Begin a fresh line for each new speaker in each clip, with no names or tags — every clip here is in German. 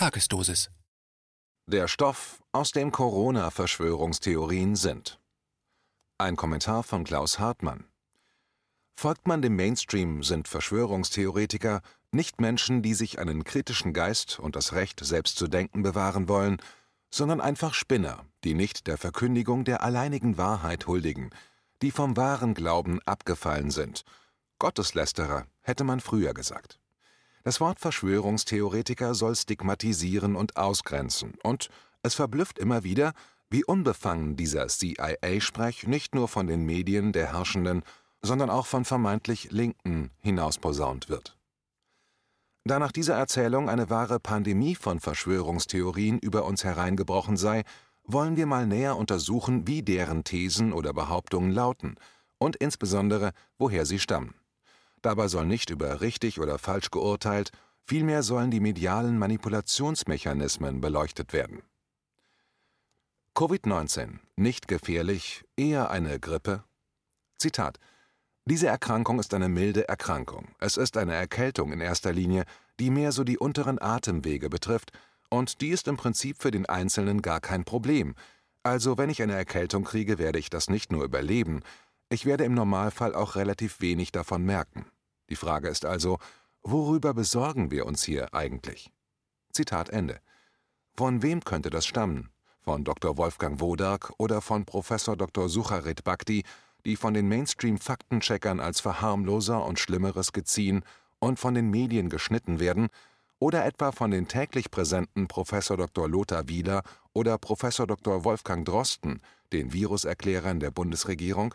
Tagesdosis.
Der Stoff, aus dem Corona-Verschwörungstheorien sind. Ein Kommentar von Klaus Hartmann. Folgt man dem Mainstream, sind Verschwörungstheoretiker nicht Menschen, die sich einen kritischen Geist und das Recht, selbst zu denken, bewahren wollen, sondern einfach Spinner, die nicht der Verkündigung der alleinigen Wahrheit huldigen, die vom wahren Glauben abgefallen sind. Gotteslästerer, hätte man früher gesagt. Das Wort Verschwörungstheoretiker soll stigmatisieren und ausgrenzen, und es verblüfft immer wieder, wie unbefangen dieser CIA-Sprech nicht nur von den Medien der Herrschenden, sondern auch von vermeintlich Linken hinausposaunt wird. Da nach dieser Erzählung eine wahre Pandemie von Verschwörungstheorien über uns hereingebrochen sei, wollen wir mal näher untersuchen, wie deren Thesen oder Behauptungen lauten und insbesondere, woher sie stammen. Dabei soll nicht über richtig oder falsch geurteilt, vielmehr sollen die medialen Manipulationsmechanismen beleuchtet werden. Covid-19 nicht gefährlich, eher eine Grippe? Zitat diese Erkrankung ist eine milde Erkrankung. Es ist eine Erkältung in erster Linie, die mehr so die unteren Atemwege betrifft, und die ist im Prinzip für den Einzelnen gar kein Problem. Also wenn ich eine Erkältung kriege, werde ich das nicht nur überleben, ich werde im Normalfall auch relativ wenig davon merken. Die Frage ist also, worüber besorgen wir uns hier eigentlich? Zitat Ende. Von wem könnte das stammen? Von Dr. Wolfgang Wodark oder von Professor Dr. Sucharit Bhakti, die von den Mainstream-Faktencheckern als verharmloser und Schlimmeres geziehen und von den Medien geschnitten werden, oder etwa von den täglich präsenten Professor Dr. Lothar Wieler oder Professor Dr. Wolfgang Drosten, den Viruserklärern der Bundesregierung?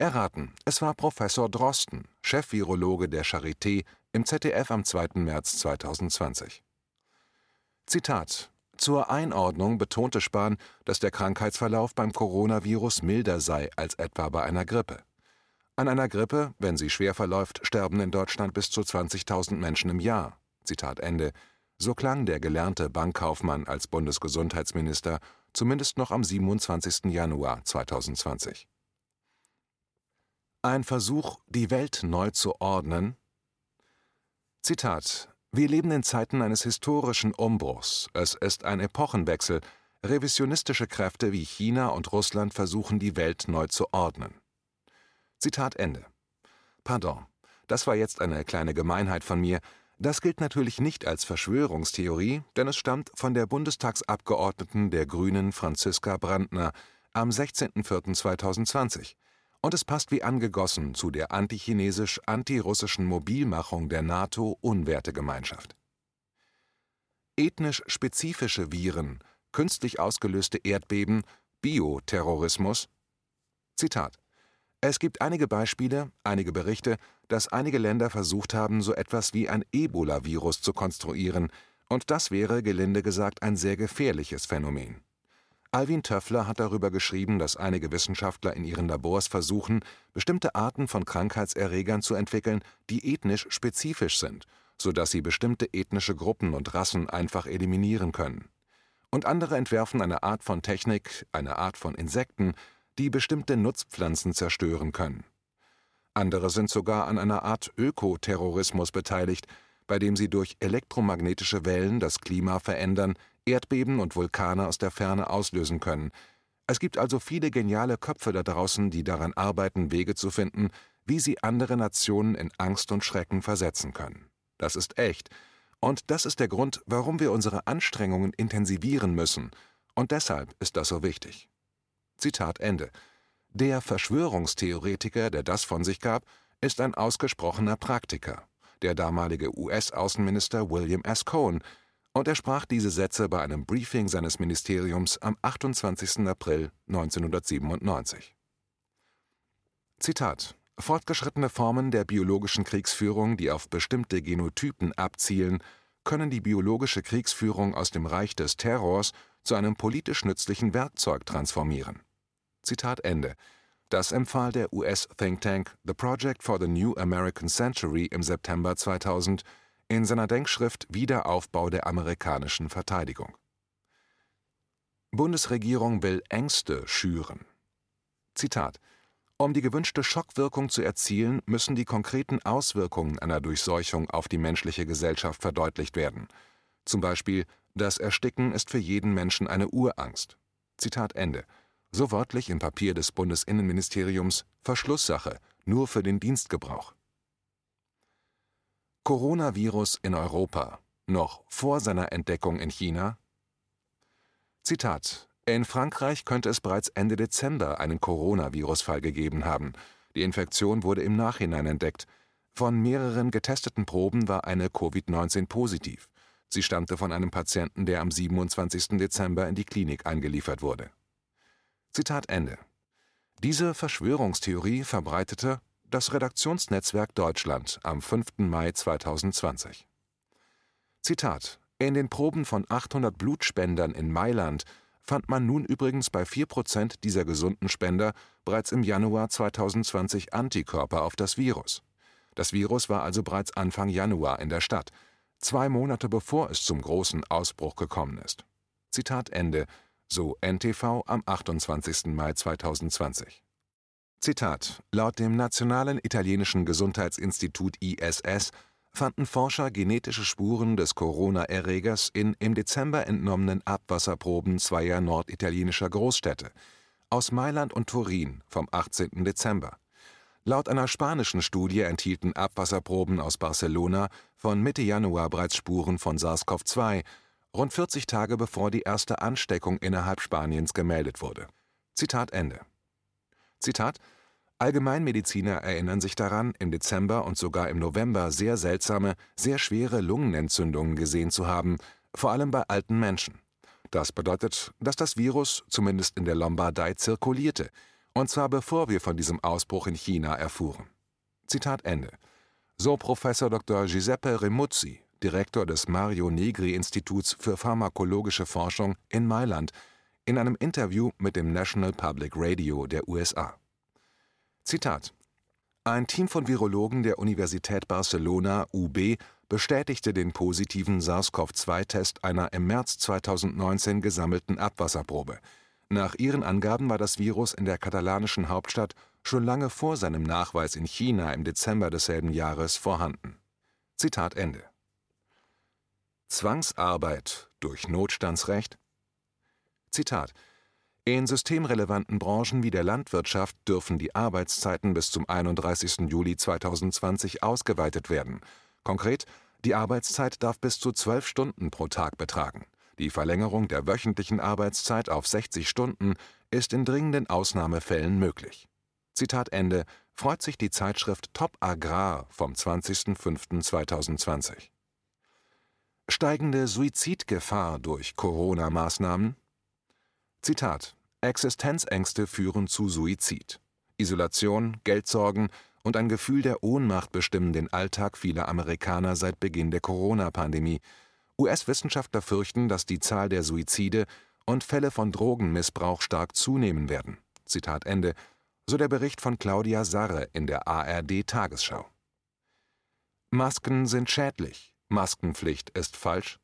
Erraten, es war Professor Drosten, Chefvirologe der Charité, im ZDF am 2. März 2020. Zitat zur Einordnung betonte Spahn, dass der Krankheitsverlauf beim Coronavirus milder sei als etwa bei einer Grippe. An einer Grippe, wenn sie schwer verläuft, sterben in Deutschland bis zu 20.000 Menschen im Jahr. Zitat Ende. So klang der gelernte Bankkaufmann als Bundesgesundheitsminister zumindest noch am 27. Januar 2020. Ein Versuch, die Welt neu zu ordnen? Zitat wir leben in Zeiten eines historischen Umbruchs. Es ist ein Epochenwechsel. Revisionistische Kräfte wie China und Russland versuchen, die Welt neu zu ordnen. Zitat Ende. Pardon, das war jetzt eine kleine Gemeinheit von mir. Das gilt natürlich nicht als Verschwörungstheorie, denn es stammt von der Bundestagsabgeordneten der Grünen Franziska Brandner am 16.04.2020 und es passt wie angegossen zu der antichinesisch-antirussischen Mobilmachung der NATO-Unwertegemeinschaft. Ethnisch spezifische Viren, künstlich ausgelöste Erdbeben, Bioterrorismus? Zitat: Es gibt einige Beispiele, einige Berichte, dass einige Länder versucht haben, so etwas wie ein Ebola-Virus zu konstruieren, und das wäre, gelinde gesagt, ein sehr gefährliches Phänomen. Alwin Töffler hat darüber geschrieben, dass einige Wissenschaftler in ihren Labors versuchen, bestimmte Arten von Krankheitserregern zu entwickeln, die ethnisch spezifisch sind, so dass sie bestimmte ethnische Gruppen und Rassen einfach eliminieren können. Und andere entwerfen eine Art von Technik, eine Art von Insekten, die bestimmte Nutzpflanzen zerstören können. Andere sind sogar an einer Art Ökoterrorismus beteiligt, bei dem sie durch elektromagnetische Wellen das Klima verändern, Erdbeben und Vulkane aus der Ferne auslösen können. Es gibt also viele geniale Köpfe da draußen, die daran arbeiten, Wege zu finden, wie sie andere Nationen in Angst und Schrecken versetzen können. Das ist echt. Und das ist der Grund, warum wir unsere Anstrengungen intensivieren müssen. Und deshalb ist das so wichtig. Zitat Ende. Der Verschwörungstheoretiker, der das von sich gab, ist ein ausgesprochener Praktiker, der damalige US-Außenminister William S. Cohen, und er sprach diese Sätze bei einem Briefing seines Ministeriums am 28. April 1997. Zitat Fortgeschrittene Formen der biologischen Kriegsführung, die auf bestimmte Genotypen abzielen, können die biologische Kriegsführung aus dem Reich des Terrors zu einem politisch nützlichen Werkzeug transformieren. Zitat Ende. Das empfahl der US-Think Tank The Project for the New American Century im September 2000 in seiner Denkschrift Wiederaufbau der amerikanischen Verteidigung. Bundesregierung will Ängste schüren. Zitat Um die gewünschte Schockwirkung zu erzielen, müssen die konkreten Auswirkungen einer Durchseuchung auf die menschliche Gesellschaft verdeutlicht werden. Zum Beispiel, das Ersticken ist für jeden Menschen eine Urangst. Zitat Ende. So wörtlich im Papier des Bundesinnenministeriums Verschlusssache, nur für den Dienstgebrauch. Coronavirus in Europa, noch vor seiner Entdeckung in China? Zitat in Frankreich könnte es bereits Ende Dezember einen Coronavirus-Fall gegeben haben. Die Infektion wurde im Nachhinein entdeckt. Von mehreren getesteten Proben war eine Covid-19 positiv. Sie stammte von einem Patienten, der am 27. Dezember in die Klinik eingeliefert wurde. Zitat Ende. Diese Verschwörungstheorie verbreitete das Redaktionsnetzwerk Deutschland am 5. Mai 2020. Zitat In den Proben von 800 Blutspendern in Mailand fand man nun übrigens bei 4% dieser gesunden Spender bereits im Januar 2020 Antikörper auf das Virus. Das Virus war also bereits Anfang Januar in der Stadt, zwei Monate bevor es zum großen Ausbruch gekommen ist. Zitat Ende, so NTV am 28. Mai 2020. Zitat: Laut dem Nationalen Italienischen Gesundheitsinstitut ISS fanden Forscher genetische Spuren des Corona-Erregers in im Dezember entnommenen Abwasserproben zweier norditalienischer Großstädte, aus Mailand und Turin vom 18. Dezember. Laut einer spanischen Studie enthielten Abwasserproben aus Barcelona von Mitte Januar bereits Spuren von SARS-CoV-2, rund 40 Tage bevor die erste Ansteckung innerhalb Spaniens gemeldet wurde. Zitat Ende. Zitat Allgemeinmediziner erinnern sich daran, im Dezember und sogar im November sehr seltsame, sehr schwere Lungenentzündungen gesehen zu haben, vor allem bei alten Menschen. Das bedeutet, dass das Virus zumindest in der Lombardei zirkulierte, und zwar bevor wir von diesem Ausbruch in China erfuhren. Zitat Ende. So Professor Dr. Giuseppe Remuzzi, Direktor des Mario Negri Instituts für pharmakologische Forschung in Mailand, in einem Interview mit dem National Public Radio der USA. Zitat: Ein Team von Virologen der Universität Barcelona (UB) bestätigte den positiven SARS-CoV-2-Test einer im März 2019 gesammelten Abwasserprobe. Nach ihren Angaben war das Virus in der katalanischen Hauptstadt schon lange vor seinem Nachweis in China im Dezember desselben Jahres vorhanden. Zitat Ende. Zwangsarbeit durch Notstandsrecht? Zitat in systemrelevanten Branchen wie der Landwirtschaft dürfen die Arbeitszeiten bis zum 31. Juli 2020 ausgeweitet werden. Konkret, die Arbeitszeit darf bis zu zwölf Stunden pro Tag betragen. Die Verlängerung der wöchentlichen Arbeitszeit auf 60 Stunden ist in dringenden Ausnahmefällen möglich. Zitat Ende freut sich die Zeitschrift Top Agrar vom 20.05.2020. Steigende Suizidgefahr durch Corona-Maßnahmen? Zitat: Existenzängste führen zu Suizid. Isolation, Geldsorgen und ein Gefühl der Ohnmacht bestimmen den Alltag vieler Amerikaner seit Beginn der Corona-Pandemie. US-Wissenschaftler fürchten, dass die Zahl der Suizide und Fälle von Drogenmissbrauch stark zunehmen werden. Zitat Ende, so der Bericht von Claudia Sarre in der ARD Tagesschau. Masken sind schädlich. Maskenpflicht ist falsch.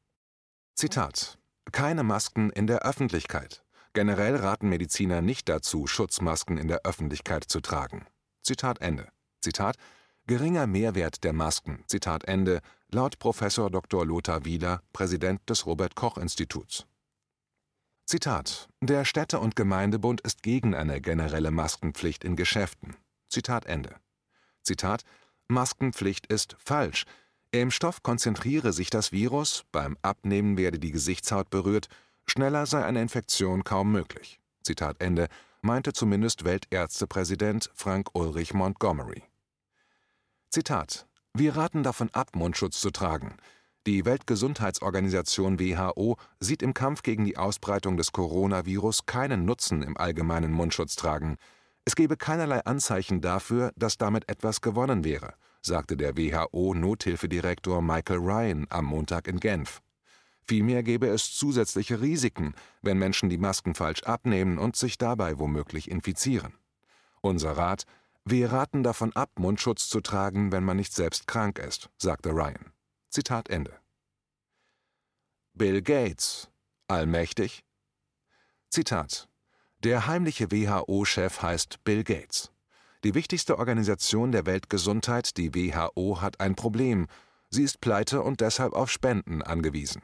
Zitat: Keine Masken in der Öffentlichkeit. Generell raten Mediziner nicht dazu, Schutzmasken in der Öffentlichkeit zu tragen. Zitat Ende. Zitat Geringer Mehrwert der Masken. Zitat Ende. Laut Professor Dr. Lothar Wieler, Präsident des Robert Koch Instituts. Zitat Der Städte- und Gemeindebund ist gegen eine generelle Maskenpflicht in Geschäften. Zitat Ende. Zitat Maskenpflicht ist falsch. Im Stoff konzentriere sich das Virus, beim Abnehmen werde die Gesichtshaut berührt Schneller sei eine Infektion kaum möglich. Zitat Ende, meinte zumindest Weltärztepräsident Frank Ulrich Montgomery. Zitat: Wir raten davon ab, Mundschutz zu tragen. Die Weltgesundheitsorganisation WHO sieht im Kampf gegen die Ausbreitung des Coronavirus keinen Nutzen im allgemeinen Mundschutztragen. Es gebe keinerlei Anzeichen dafür, dass damit etwas gewonnen wäre, sagte der WHO-Nothilfedirektor Michael Ryan am Montag in Genf. Vielmehr gäbe es zusätzliche Risiken, wenn Menschen die Masken falsch abnehmen und sich dabei womöglich infizieren. Unser Rat: Wir raten davon ab, Mundschutz zu tragen, wenn man nicht selbst krank ist, sagte Ryan. Zitat Ende. Bill Gates. Allmächtig? Zitat: Der heimliche WHO-Chef heißt Bill Gates. Die wichtigste Organisation der Weltgesundheit, die WHO, hat ein Problem. Sie ist pleite und deshalb auf Spenden angewiesen.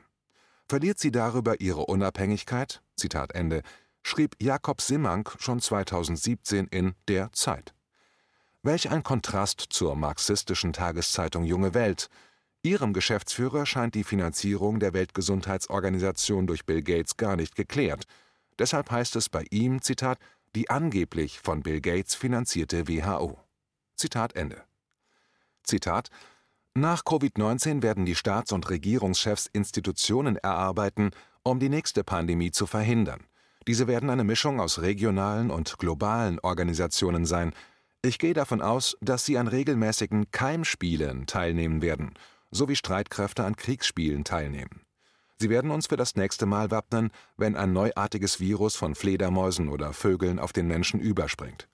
Verliert sie darüber ihre Unabhängigkeit? Zitat Ende, schrieb Jakob Simmank schon 2017 in Der Zeit. Welch ein Kontrast zur marxistischen Tageszeitung Junge Welt. Ihrem Geschäftsführer scheint die Finanzierung der Weltgesundheitsorganisation durch Bill Gates gar nicht geklärt. Deshalb heißt es bei ihm, Zitat, die angeblich von Bill Gates finanzierte WHO. Zitat Ende. Zitat Nach Covid-19 werden die Staats- und Regierungschefs Institutionen erarbeiten, um die nächste Pandemie zu verhindern. Diese werden eine Mischung aus regionalen und globalen Organisationen sein. Ich gehe davon aus, dass sie an regelmäßigen Keimspielen teilnehmen werden – so wie Streitkräfte an Kriegsspielen teilnehmen. Sie werden uns für das nächste Mal wappnen, wenn ein neuartiges Virus von Fledermäusen oder Vögeln auf den Menschen überspringt.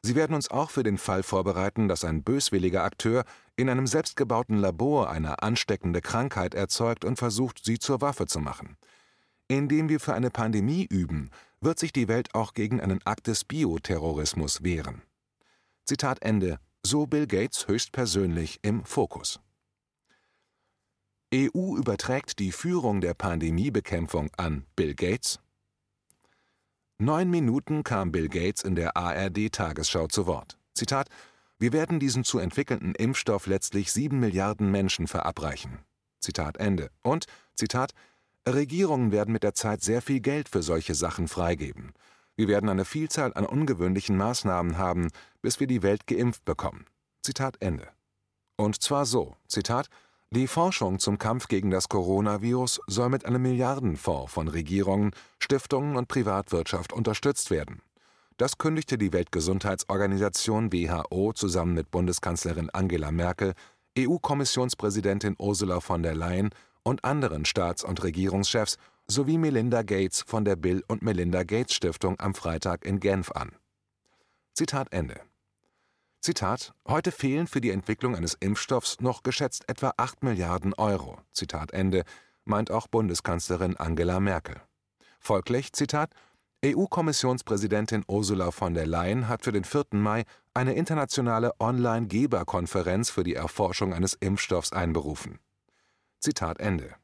Sie werden uns auch für den Fall vorbereiten, dass ein böswilliger Akteur in einem selbstgebauten Labor eine ansteckende Krankheit erzeugt und versucht, sie zur Waffe zu machen. Indem wir für eine Pandemie üben, wird sich die Welt auch gegen einen Akt des Bioterrorismus wehren. Zitat Ende. So Bill Gates höchstpersönlich im Fokus. EU überträgt die Führung der Pandemiebekämpfung an Bill Gates? Neun Minuten kam Bill Gates in der ARD-Tagesschau zu Wort. Zitat: Wir werden diesen zu entwickelnden Impfstoff letztlich sieben Milliarden Menschen verabreichen. Zitat Ende. Und, Zitat, Regierungen werden mit der Zeit sehr viel Geld für solche Sachen freigeben. Wir werden eine Vielzahl an ungewöhnlichen Maßnahmen haben, bis wir die Welt geimpft bekommen. Zitat Ende. Und zwar so, Zitat, die Forschung zum Kampf gegen das Coronavirus soll mit einem Milliardenfonds von Regierungen, Stiftungen und Privatwirtschaft unterstützt werden. Das kündigte die Weltgesundheitsorganisation WHO zusammen mit Bundeskanzlerin Angela Merkel, EU-Kommissionspräsidentin Ursula von der Leyen und anderen Staats- und Regierungschefs sowie Melinda Gates von der Bill und Melinda Gates Stiftung am Freitag in Genf an. Zitat Ende Zitat: Heute fehlen für die Entwicklung eines Impfstoffs noch geschätzt etwa 8 Milliarden Euro. Zitat Ende, meint auch Bundeskanzlerin Angela Merkel. Folglich, Zitat, EU-Kommissionspräsidentin Ursula von der Leyen hat für den 4. Mai eine internationale Online-Geberkonferenz für die Erforschung eines Impfstoffs einberufen. Zitat Ende.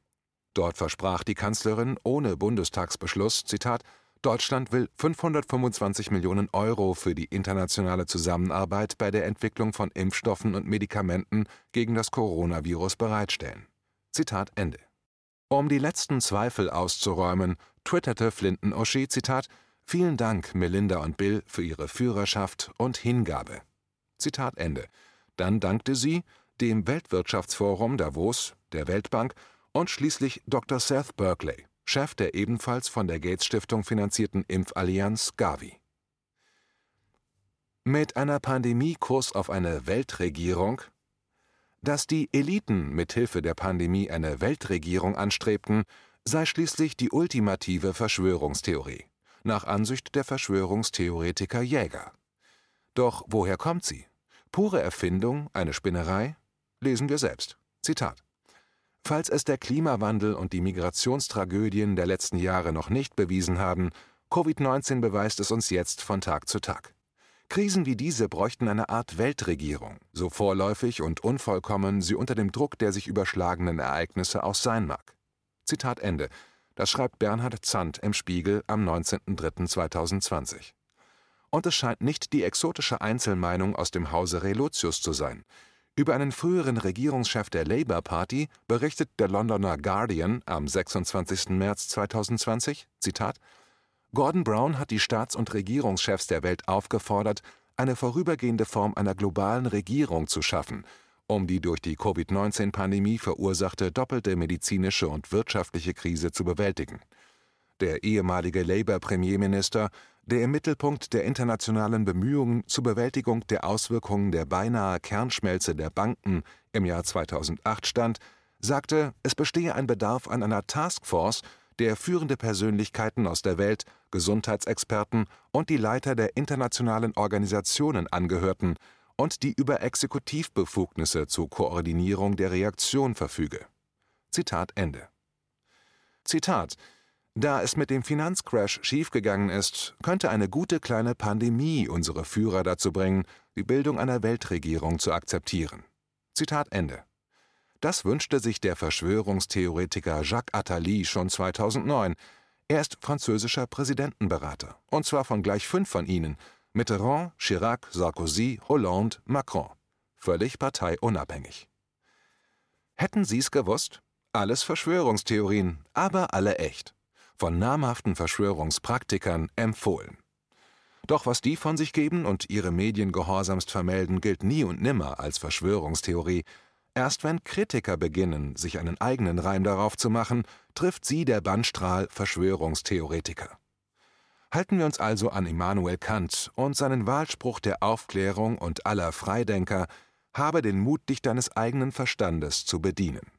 Dort versprach die Kanzlerin ohne Bundestagsbeschluss, Zitat, Deutschland will 525 Millionen Euro für die internationale Zusammenarbeit bei der Entwicklung von Impfstoffen und Medikamenten gegen das Coronavirus bereitstellen. Zitat Ende. Um die letzten Zweifel auszuräumen, twitterte Flinton Oschi, Zitat, Vielen Dank, Melinda und Bill, für ihre Führerschaft und Hingabe. Zitat Ende. Dann dankte sie dem Weltwirtschaftsforum Davos, der Weltbank und schließlich Dr. Seth Berkeley, Chef der ebenfalls von der Gates Stiftung finanzierten Impfallianz Gavi. Mit einer Pandemie Kurs auf eine Weltregierung? Dass die Eliten mithilfe der Pandemie eine Weltregierung anstrebten, sei schließlich die ultimative Verschwörungstheorie, nach Ansicht der Verschwörungstheoretiker Jäger. Doch woher kommt sie? Pure Erfindung, eine Spinnerei? Lesen wir selbst. Zitat Falls es der Klimawandel und die Migrationstragödien der letzten Jahre noch nicht bewiesen haben, Covid-19 beweist es uns jetzt von Tag zu Tag. Krisen wie diese bräuchten eine Art Weltregierung, so vorläufig und unvollkommen sie unter dem Druck der sich überschlagenen Ereignisse auch sein mag. Zitat Ende. Das schreibt Bernhard Zandt im Spiegel am 19.03.2020. Und es scheint nicht die exotische Einzelmeinung aus dem Hause Relotius zu sein. Über einen früheren Regierungschef der Labour Party berichtet der Londoner Guardian am 26. März 2020: Zitat: Gordon Brown hat die Staats- und Regierungschefs der Welt aufgefordert, eine vorübergehende Form einer globalen Regierung zu schaffen, um die durch die Covid-19-Pandemie verursachte doppelte medizinische und wirtschaftliche Krise zu bewältigen. Der ehemalige Labour-Premierminister der im Mittelpunkt der internationalen Bemühungen zur Bewältigung der Auswirkungen der beinahe Kernschmelze der Banken im Jahr 2008 stand, sagte, es bestehe ein Bedarf an einer Taskforce, der führende Persönlichkeiten aus der Welt, Gesundheitsexperten und die Leiter der internationalen Organisationen angehörten und die über Exekutivbefugnisse zur Koordinierung der Reaktion verfüge. Zitat Ende. Zitat da es mit dem Finanzcrash schiefgegangen ist, könnte eine gute kleine Pandemie unsere Führer dazu bringen, die Bildung einer Weltregierung zu akzeptieren. Zitat Ende. Das wünschte sich der Verschwörungstheoretiker Jacques Attali schon 2009. Er ist französischer Präsidentenberater, und zwar von gleich fünf von ihnen: Mitterrand, Chirac, Sarkozy, Hollande, Macron. Völlig parteiunabhängig. Hätten Sie es gewusst? Alles Verschwörungstheorien, aber alle echt. Von namhaften Verschwörungspraktikern empfohlen. Doch was die von sich geben und ihre Medien gehorsamst vermelden, gilt nie und nimmer als Verschwörungstheorie. Erst wenn Kritiker beginnen, sich einen eigenen Reim darauf zu machen, trifft sie der Bannstrahl Verschwörungstheoretiker. Halten wir uns also an Immanuel Kant und seinen Wahlspruch der Aufklärung und aller Freidenker, habe den Mut, dich deines eigenen Verstandes zu bedienen.